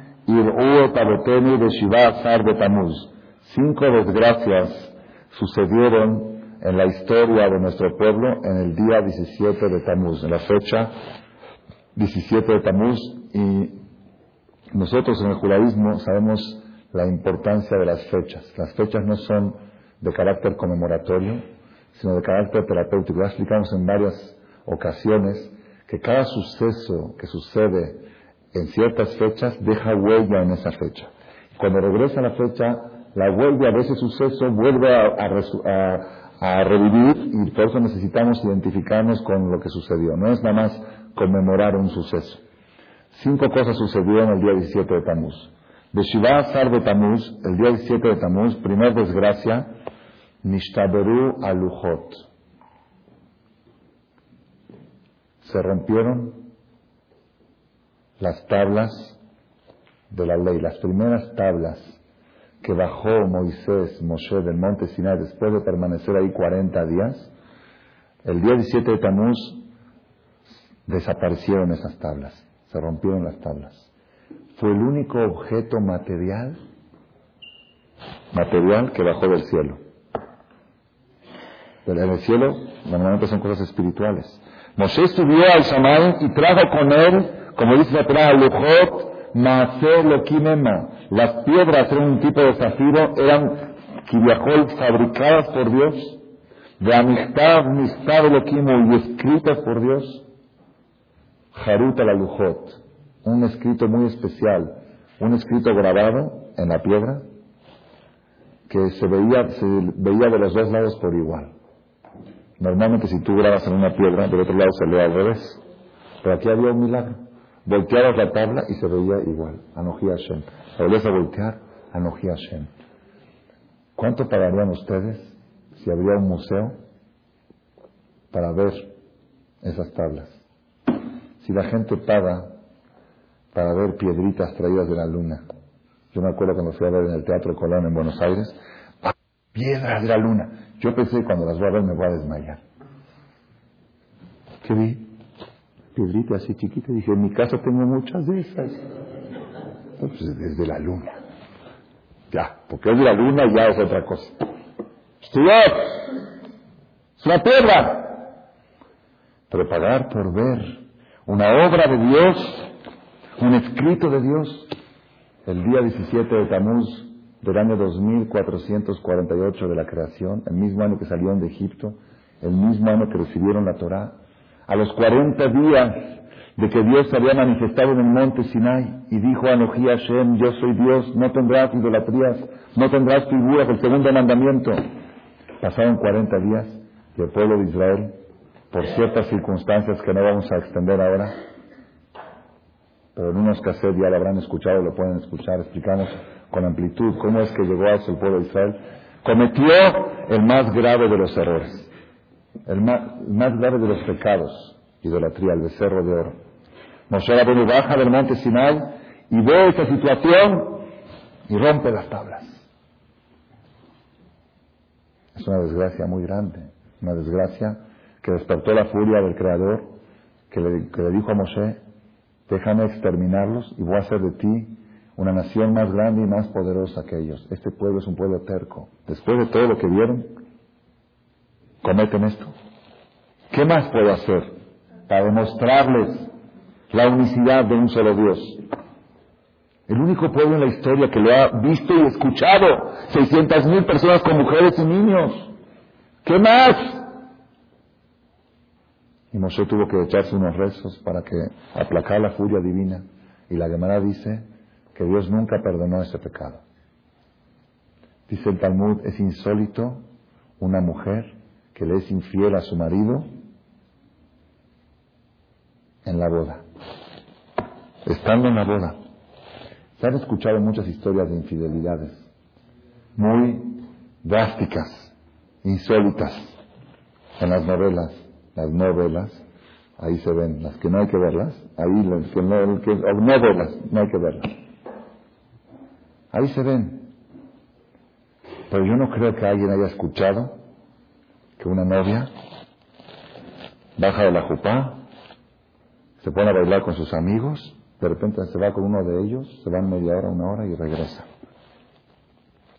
de Tamuz. Cinco desgracias sucedieron en la historia de nuestro pueblo en el día 17 de Tamuz, en la fecha 17 de Tamuz. Y nosotros en el judaísmo sabemos la importancia de las fechas. Las fechas no son de carácter conmemoratorio, sino de carácter terapéutico. Ya explicamos en varias ocasiones que cada suceso que sucede en ciertas fechas deja huella en esa fecha. Cuando regresa la fecha, la huella de ese suceso vuelve a, revivir y por eso necesitamos identificarnos con lo que sucedió. No es nada más conmemorar un suceso. Cinco cosas sucedieron el día 17 de Tamuz. De Shiva Sar de Tamuz, el día 17 de Tamuz, primer desgracia, Nishtaberu Aluhot. Se rompieron las tablas de la ley, las primeras tablas que bajó Moisés, Moshe del monte Sinai después de permanecer ahí 40 días, el día 17 de Tamuz desaparecieron esas tablas, se rompieron las tablas. Fue el único objeto material, material que bajó del cielo. En el cielo normalmente son cosas espirituales. Moshe subió al Samay y trajo con él como dice la palabra, Lujot, Maaser Lokimema. Las piedras eran un tipo de zafiro, eran Kiriakol fabricadas por Dios, de amistad, amistad Lokimo y escritas por Dios. Haruta la Lujot, un escrito muy especial, un escrito grabado en la piedra que se veía, se veía de los dos lados por igual. Normalmente si tú grabas en una piedra, del otro lado se lee al revés. Pero aquí había un milagro. Volteabas la tabla y se veía igual. Anoji Hashem. La volvías a voltear, Anoji Hashem. ¿Cuánto pagarían ustedes si habría un museo para ver esas tablas? Si la gente paga para ver piedritas traídas de la luna. Yo me acuerdo cuando fui a ver en el Teatro Colón en Buenos Aires, ¡ah! piedras de la luna. Yo pensé cuando las voy a ver me voy a desmayar. ¿Qué vi? piedrita así chiquita. Dije, en mi casa tengo muchas de esas. Entonces, desde la luna. Ya, porque es la luna ya es otra cosa. Estudiar. Es una piedra. Pero por ver una obra de Dios, un escrito de Dios, el día 17 de Tamuz del año 2448 de la creación, el mismo año que salieron de Egipto, el mismo año que recibieron la Torah, a los 40 días de que Dios se había manifestado en el monte Sinai y dijo a Anoji Hashem, yo soy Dios, no tendrás idolatrías, no tendrás figuras, el segundo mandamiento. Pasaron 40 días y el pueblo de Israel, por ciertas circunstancias que no vamos a extender ahora, pero en unos cassettes ya lo habrán escuchado, lo pueden escuchar, explicamos con amplitud cómo es que llegó a el pueblo de Israel, cometió el más grave de los errores el más, grave de los pecados, idolatría, el becerro de oro. Moshe Rabbeinu baja del monte Sinai y ve esa situación y rompe las tablas. Es una desgracia muy grande, una desgracia que despertó la furia del Creador, que le, que le dijo a Moshe, déjame exterminarlos y voy a hacer de ti una nación más grande y más poderosa que ellos. Este pueblo es un pueblo terco. Después de todo lo que vieron, cometen esto. ¿Qué más puedo hacer para demostrarles la unicidad de un solo Dios? El único pueblo en la historia que lo ha visto y escuchado. 600 mil personas con mujeres y niños. ¿Qué más? Y Moshe tuvo que echarse unos rezos para que aplacar la furia divina. Y la Gemara dice que Dios nunca perdonó ese pecado. Dice el Talmud, es insólito una mujer que le es infiel a su marido en la boda. Estando en la boda. Se han escuchado muchas historias de infidelidades, muy drásticas, insólitas, en las novelas, las novelas, ahí se ven, las que no hay que verlas, ahí las que no, que, no hay que verlas. Ahí se ven. Pero yo no creo que alguien haya escuchado que una novia baja de la jupá, se pone a bailar con sus amigos, de repente se va con uno de ellos, se van media hora, una hora y regresa.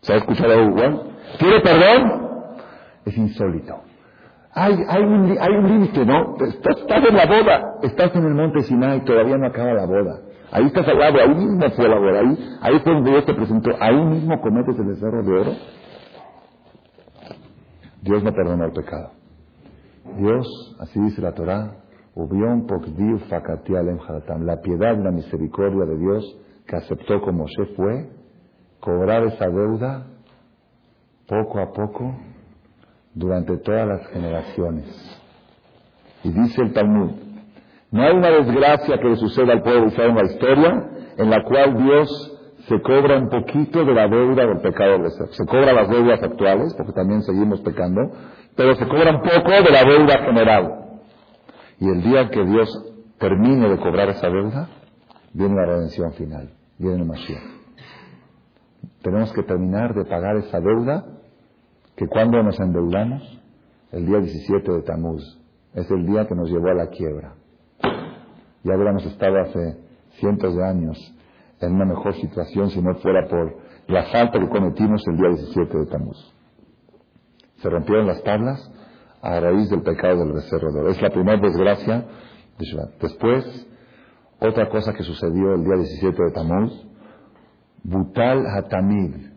¿Se ha escuchado igual? ¿Quiere perdón? Es insólito. Hay, hay un, hay un límite, ¿no? Estás, estás, en la boda, estás en el monte Sinai, todavía no acaba la boda. Ahí estás al lado, ahí mismo fue la boda, ahí, ahí fue donde Dios te presentó, ahí mismo cometes el becerro de oro. Dios no perdona el pecado. Dios, así dice la Torah, la piedad la misericordia de Dios que aceptó como se fue cobrar esa deuda poco a poco durante todas las generaciones. Y dice el Talmud, no hay una desgracia que le suceda al pueblo de Israel en la historia en la cual Dios se cobra un poquito de la deuda del pecado de Se cobra las deudas actuales, porque también seguimos pecando, pero se cobra un poco de la deuda general. Y el día que Dios termine de cobrar esa deuda, viene la redención final, viene el Mashiach. Tenemos que terminar de pagar esa deuda que cuando nos endeudamos, el día 17 de Tamuz, es el día que nos llevó a la quiebra. Ya hubiéramos estado hace cientos de años en una mejor situación si no fuera por la falta que cometimos el día 17 de Tamuz. Se rompieron las tablas a raíz del pecado del becerro. Es la primera desgracia de Shabbat. Después, otra cosa que sucedió el día 17 de Tamuz, Butal Hatamid.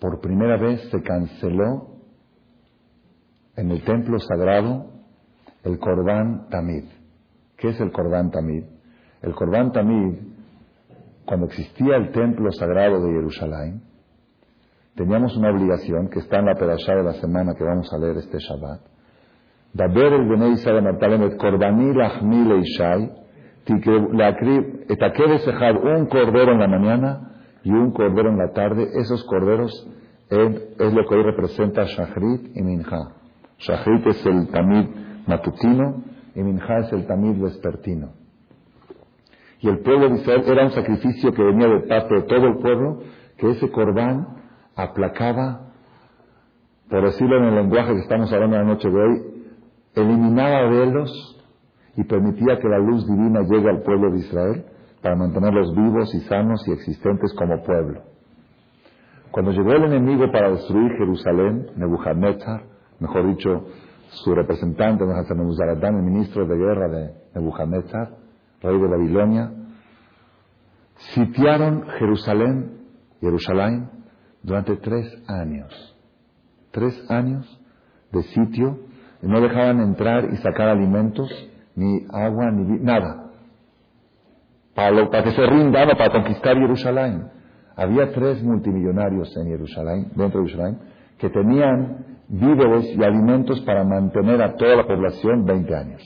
Por primera vez se canceló en el templo sagrado el Corbán Tamid. ¿Qué es el Corbán Tamid? El Corbán Tamid, cuando existía el templo sagrado de Jerusalén, teníamos una obligación que está en la perashá de la semana que vamos a leer este Shabbat. Daber el Bnei Israel et Korbani Lachmi Leishai, un cordero en la mañana y un cordero en la tarde. Esos corderos es lo que hoy representa Shachrit y Minja. Shachrit es el tamid matutino y Minja es el tamid vespertino. Y el pueblo de Israel era un sacrificio que venía de parte de todo el pueblo, que ese corbán aplacaba, por decirlo en el lenguaje que estamos hablando la noche de hoy, eliminaba velos y permitía que la luz divina llegue al pueblo de Israel para mantenerlos vivos y sanos y existentes como pueblo. Cuando llegó el enemigo para destruir Jerusalén, Nebuchadnezzar, mejor dicho, su representante, el ministro de guerra de Nebuchadnezzar, rey de Babilonia, sitiaron Jerusalén, Jerusalén, durante tres años. Tres años de sitio. No dejaban entrar y sacar alimentos, ni agua, ni nada. Para, para que se rindan para conquistar Jerusalén. Había tres multimillonarios en Jerusalén, dentro de Jerusalén, que tenían víveres y alimentos para mantener a toda la población 20 años.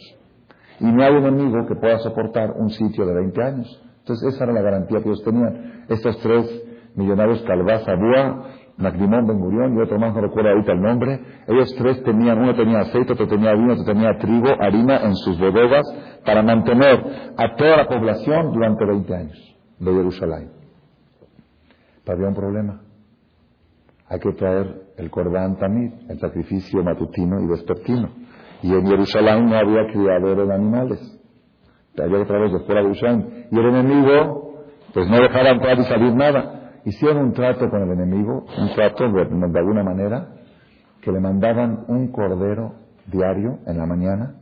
Y no hay enemigo que pueda soportar un sitio de 20 años. Entonces esa era la garantía que ellos tenían. Estos tres millonarios Calvá, Sabúa Nagrimón Ben Gurión y otro más, no recuerdo ahorita el nombre. Ellos tres tenían, uno tenía aceite, otro tenía vino, otro tenía trigo, harina en sus bodegas para mantener a toda la población durante 20 años de Jerusalén. Pero había un problema. Hay que traer el Cordán Tamid, el sacrificio matutino y vespertino. Y en Jerusalén no había criadero de animales. Había otra vez de fuera de Jerusalén. Y el enemigo, pues no dejaba entrar y salir nada hicieron un trato con el enemigo, un trato de, alguna manera, que le mandaban un cordero diario en la mañana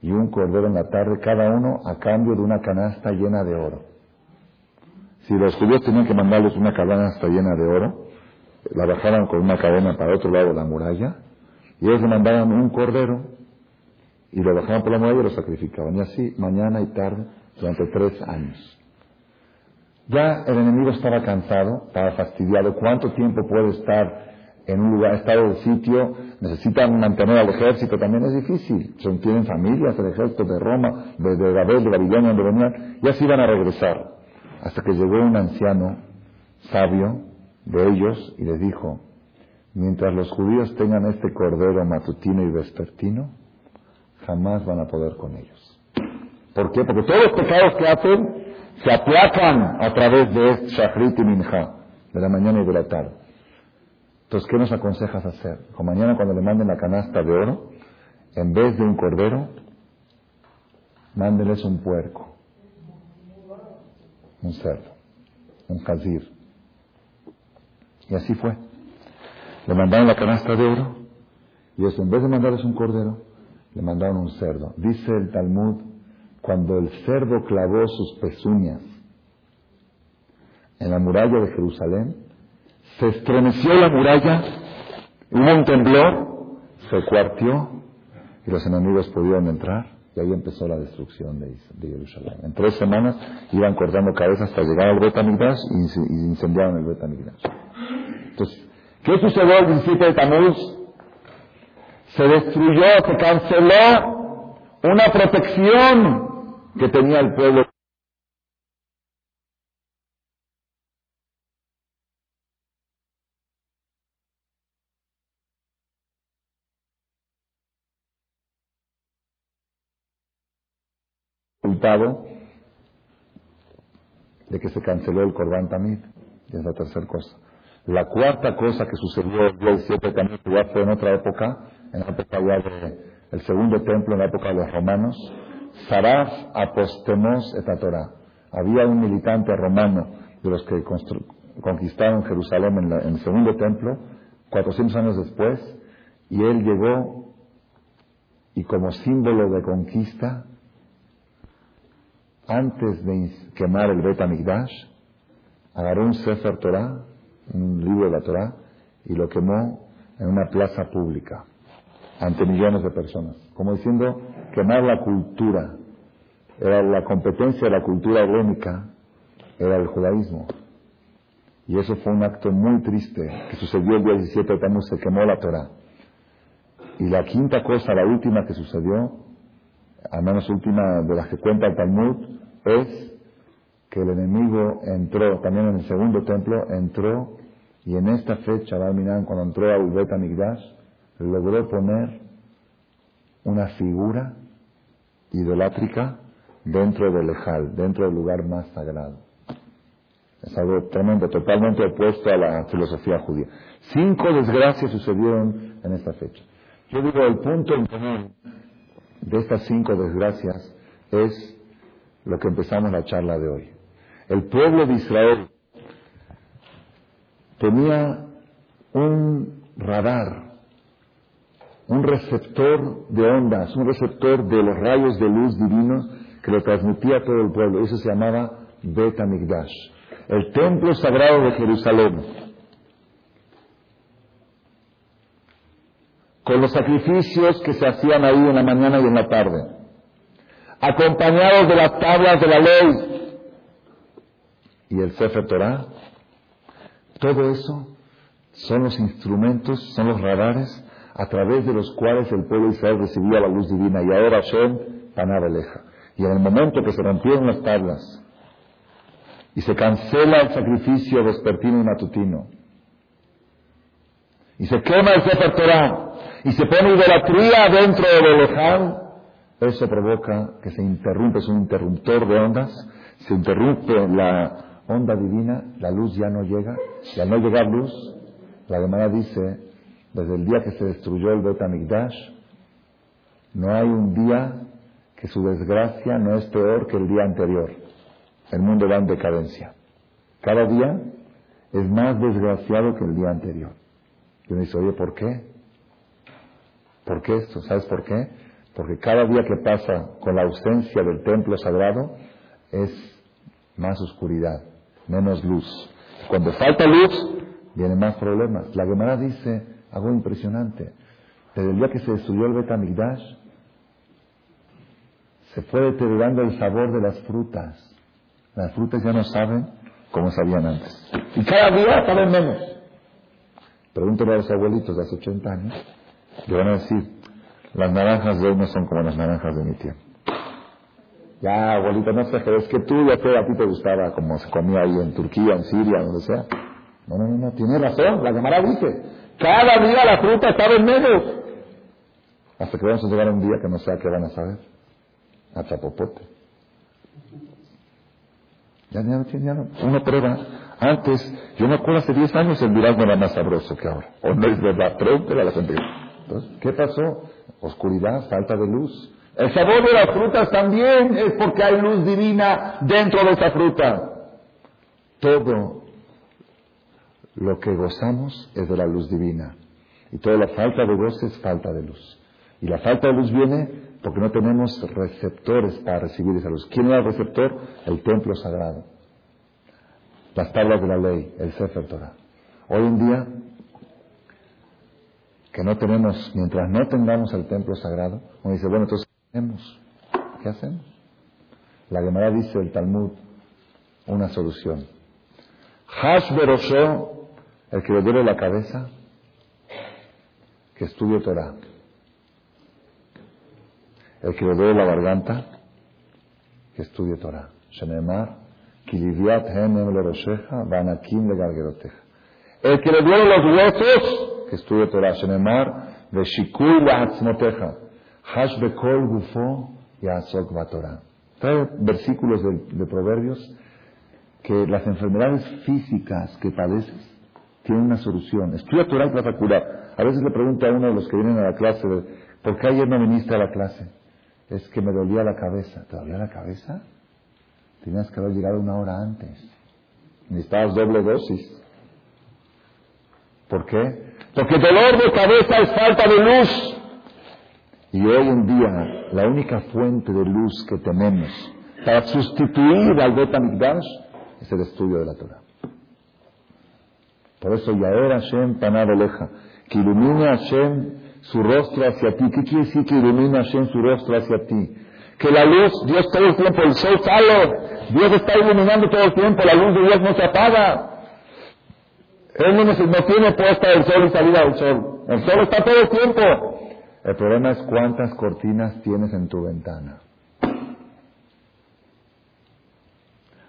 y un cordero en la tarde, cada uno a cambio de una canasta llena de oro. Si los judíos tenían que mandarles una canasta llena de oro, la bajaban con una cadena para otro lado de la muralla, y ellos le mandaban un cordero, y lo bajaban por la muralla y lo sacrificaban. Y así, mañana y tarde, durante tres años. Ya el enemigo estaba cansado, estaba fastidiado. ¿Cuánto tiempo puede estar en un lugar, estado de sitio? Necesitan mantener al ejército, también es difícil. Son, tienen familias, el ejército de Roma, de, de Babel, de Babilonia, donde venían. Ya se iban a regresar. Hasta que llegó un anciano sabio de ellos y les dijo, mientras los judíos tengan este cordero matutino y vespertino, jamás van a poder con ellos. ¿Por qué? Porque todos los pecados que hacen se aplacan a través de este Shachrit y Minja, de la mañana y de la tarde. Entonces, ¿qué nos aconsejas hacer? O mañana cuando le manden la canasta de oro, en vez de un cordero, mándeles un puerco, un cerdo, un jazir. Y así fue. Le mandaron la canasta de oro y eso, en vez de mandarles un cordero, le mandaron un cerdo. Dice el Talmud cuando el cerdo clavó sus pezuñas en la muralla de Jerusalén, se estremeció la muralla, hubo un temblor, se cuartió y los enemigos pudieron entrar y ahí empezó la destrucción de, Jerusalén. En tres semanas iban cortando cabezas hasta llegar al Betamigdash y, y incendiaron el Betamigdash. Entonces, ¿qué sucedió el 17 de Tamuz? Se destruyó, se canceló una protección que tenía el pueblo. resultado de que se canceló el Corban Tamid. Y es la tercera cosa. La cuarta cosa que sucedió el día 17 también fue en otra época, en la época ya del segundo templo, en la época de los romanos, Saraf apostemos et Torah. Había un militante romano de los que conquistaron Jerusalén en, el segundo templo, 400 años después, y él llegó y como símbolo de conquista, antes de quemar el Bet Amigdash, agarró un Sefer Torah, un libro de la Torah, y lo quemó en una plaza pública, ante millones de personas. Como diciendo, quemar la cultura, era la competencia de la cultura helénica, era el judaísmo. Y eso fue un acto muy triste que sucedió el día 17 de Tamuz, se quemó la Torah. Y la quinta cosa, la última que sucedió, al menos última de las que cuenta el Talmud, es que el enemigo entró, también en el segundo templo, entró, y en esta fecha, cuando entró a Bet Migdash, logró poner una figura idolátrica dentro del Ejal, dentro del lugar más sagrado. Es algo tremendo, totalmente opuesto a la filosofía judía. Cinco desgracias sucedieron en esta fecha. Yo digo, el punto en común de estas cinco desgracias es lo que empezamos la charla de hoy. El pueblo de Israel tenía un radar un receptor de ondas, un receptor de los rayos de luz divinos que lo transmitía a todo el pueblo. Eso se llamaba Bet Amigdash, el templo sagrado de Jerusalén. Con los sacrificios que se hacían ahí en la mañana y en la tarde, acompañados de las tablas de la ley y el Sefer Torah, todo eso son los instrumentos, son los radares a través de los cuales el pueblo de Israel recibía la luz divina. Y ahora Hashem leja. Y en el momento que se rompieron las tablas y se cancela el sacrificio vespertino y matutino, y se quema el Sefer Torah, y se pone idolatría dentro del leján, eso provoca que se interrumpe, es un interruptor de ondas, se interrumpe la onda divina, la luz ya no llega, y al no llegar luz, la Gemara dice, desde el día que se destruyó el Bet no hay un día que su desgracia no es peor que el día anterior. El mundo va en decadencia. Cada día es más desgraciado que el día anterior. Y uno dice, oye, ¿por qué? ¿Por qué esto? ¿Sabes por qué? Porque cada día que pasa con la ausencia del templo sagrado es más oscuridad, menos luz. Cuando falta luz, vienen más problemas. La Gemara dice algo impresionante. Desde el día que se destruyó el Betamigdash, se fue deteriorando el sabor de las frutas. Las frutas ya no saben como sabían antes. Y cada día saben menos. Pregúntale a los abuelitos de hace 80 años, le van a decir, las naranjas de hoy no son como las naranjas de mi tiempo. Ya, abuelita, no sé, es que tú ya te, a ti te gustaba como se comía ahí en Turquía, en Siria, donde sea. No, no, no, no, tiene razón, la Gemara dice, cada día la fruta sabe menos. Hasta que vamos a llegar un día que no sé qué van a saber. A chapopote. Ya, ya, ya no. Uno prueba. Antes, yo me acuerdo hace 10 años el durazno era más sabroso que ahora. O no es verdad, pregúntale a la gente. Entonces, ¿qué pasó? Oscuridad, falta de luz. El sabor de las frutas también es porque hay luz divina dentro de esa fruta. Todo lo que gozamos es de la luz divina. Y toda la falta de goce es falta de luz. Y la falta de luz viene porque no tenemos receptores para recibir esa luz. ¿Quién era el receptor? El templo sagrado. Las tablas de la ley, el Sefer Torah. Hoy en día, que no tenemos, mientras no tengamos el templo sagrado, uno dice, bueno, entonces, ¿qué hacemos? ¿Qué hacemos? La Gemara dice el Talmud una solución. Hash el que le duele la cabeza, que estudie Torah. El que le duele la garganta, que estudie Torah. Shenemar, Kiliviat Henem le Banakim le El que le duele los huesos, que estudie Torah. Shenemar, Veshikul Bahatzmoteja. Hash Bekol Gufo Yasok Torah. Trae versículos de, Proverbios que las enfermedades físicas que padeces tiene una solución. Estudia Torah para curar. A veces le pregunto a uno de los que vienen a la clase, ¿por qué ayer no viniste a la clase? Es que me dolía la cabeza. ¿Te dolía la cabeza? Tenías que haber llegado una hora antes. Necesitabas doble dosis. ¿Por qué? Porque dolor de cabeza es falta de luz. Y hoy en día, la única fuente de luz que tenemos para sustituir al Betamigdash es el estudio de la Torah. Por eso, Yaer Hashem Panadeleja, que ilumine Hashem su rostro hacia ti. ¿Qué quiere decir que ilumine Hashem su rostro hacia ti? Que la luz, Dios todo el tiempo, el sol sale, Dios está iluminando todo el tiempo, la luz de Dios no se apaga. Él no, no tiene puesta el sol y salida del sol. El sol está todo el tiempo. El problema es cuántas cortinas tienes en tu ventana.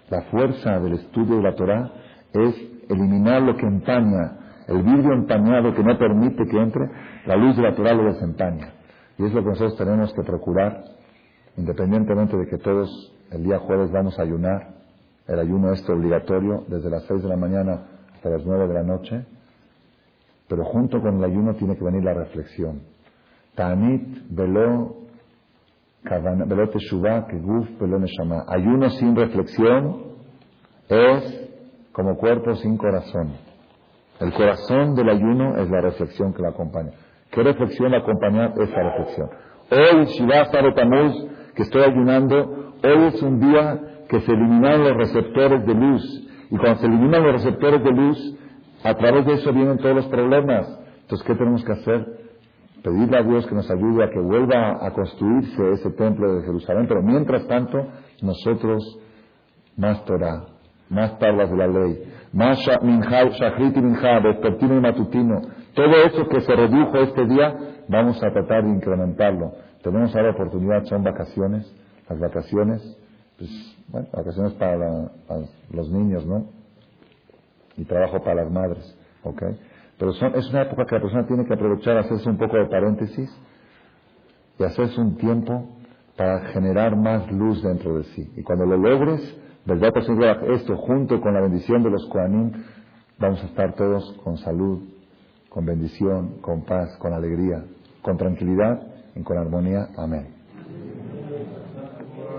La fuerza del estudio de la Torah es eliminar lo que empaña, el vidrio empañado que no permite que entre, la luz de la Torah lo desempaña. Y es lo que nosotros tenemos que procurar, independientemente de que todos el día jueves vamos a ayunar, el ayuno es obligatorio desde las seis de la mañana hasta las nueve de la noche, pero junto con el ayuno tiene que venir la reflexión. Tanit velo velo teshuvah que guf velo neshama. Ayuno sin reflexión es como cuerpo sin corazón. El corazón del ayuno es la reflexión que la acompaña. ¿Qué reflexión la acompaña? Esa reflexión. Hoy, Shiva Tamuz, que estoy ayunando, hoy es un día que se eliminan los receptores de luz. Y cuando se eliminan los receptores de luz, a través de eso vienen todos los problemas. Entonces, ¿qué tenemos que hacer? Pedirle a Dios que nos ayude a que vuelva a construirse ese templo de Jerusalén. Pero mientras tanto, nosotros, más Torah, más tablas de la ley, más shachrit y minjá, vespertino y matutino, todo eso que se redujo este día, vamos a tratar de incrementarlo. Tenemos ahora oportunidad, son vacaciones, las vacaciones, pues, bueno, vacaciones para, los niños, ¿no? Y trabajo para las madres, ¿ok? Pero son, es una época que la persona tiene que aprovechar, hacerse un poco de paréntesis y hacerse un tiempo para generar más luz dentro de sí. Y cuando lo logres, ¿verdad? Pues esto junto con la bendición de los Koanim, vamos a estar todos con salud, con bendición, con paz, con alegría, con tranquilidad y con armonía. Amén.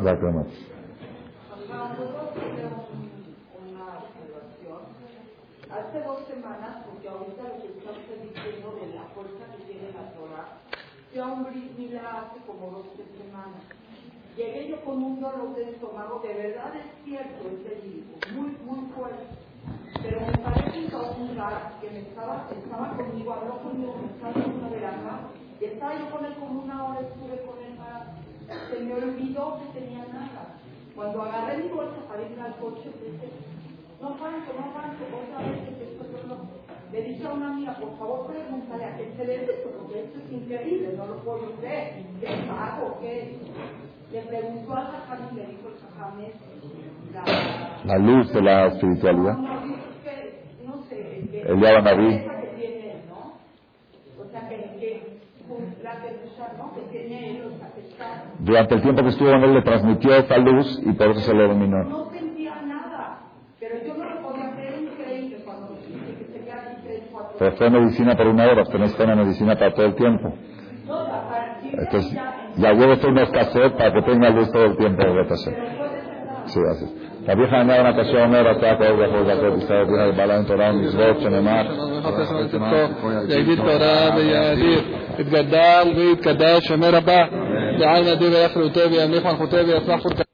Gracias. Hace dos semanas, porque ahorita lo que está usted diciendo de la fuerza que tiene la Torah, yo a un bris mila hace como dos tres semanas. Llegué yo con un dolor de estómago, de verdad es cierto, es verídico, muy, muy fuerte. Pero me parece que un raro que me estaba, estaba conmigo, habló conmigo, me estaba en una veranda, y estaba yo con él como una hora, estuve con él para, se me olvidó que tenía nada. Cuando agarré mi bolsa para ir al coche, dije, no aguanto, no aguanto, otra vez que esto no. Le dije a una amiga, por favor, pregúntale a qué se debe esto, porque esto es increíble, no lo puedo creer. ¿Qué pago? ¿Qué? Le preguntó al Jajam y le dijo el Jajam la, la luz de la espiritualidad. No, no, sé. Durante el tiempo que estuvo en él le transmitió esta luz y por eso se lo dominó. No sentía nada, pero yo no lo podía creer increíble cuando dice que se queda aquí tres, cuatro Pero fue medicina por una hora, usted necesita una medicina para todo el tiempo. No, la partida Entonces, ya, ya llevo usted unos cassettes para que tenga luz todo el tiempo de rotación. pero puede ser nada. Sí, así es. רבי חניה בן הקשה אומר, אתה כל גדול גדול ישראל, תראה בעלה עם תורה ומצוות שנאמר, יגיד תורה ויאדיר, יתגדל ויתקדש, שמר הבא, דעי נדיר ויחרותו וימליך מלכותו ויצלח חוקתו